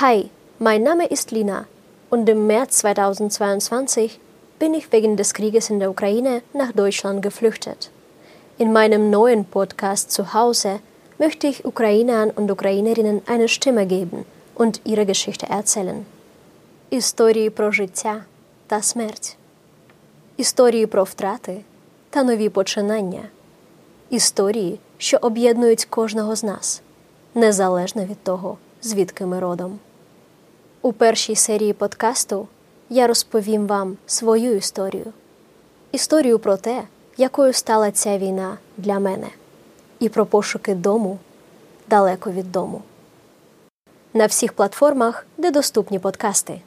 Hi, mein Name ist Lina und im März 2022 bin ich wegen des Krieges in der Ukraine nach Deutschland geflüchtet. In meinem neuen Podcast zu Hause möchte ich Ukrainern und Ukrainerinnen eine Stimme geben und ihre Geschichte erzählen. Історії про життя та смерть, історії про втрати та нові починання, історії, що об'єднують кожного з нас, незалежно від того, звідки ми родом. У першій серії подкасту я розповім вам свою історію, історію про те, якою стала ця війна для мене, і про пошуки дому далеко від дому. На всіх платформах, де доступні подкасти.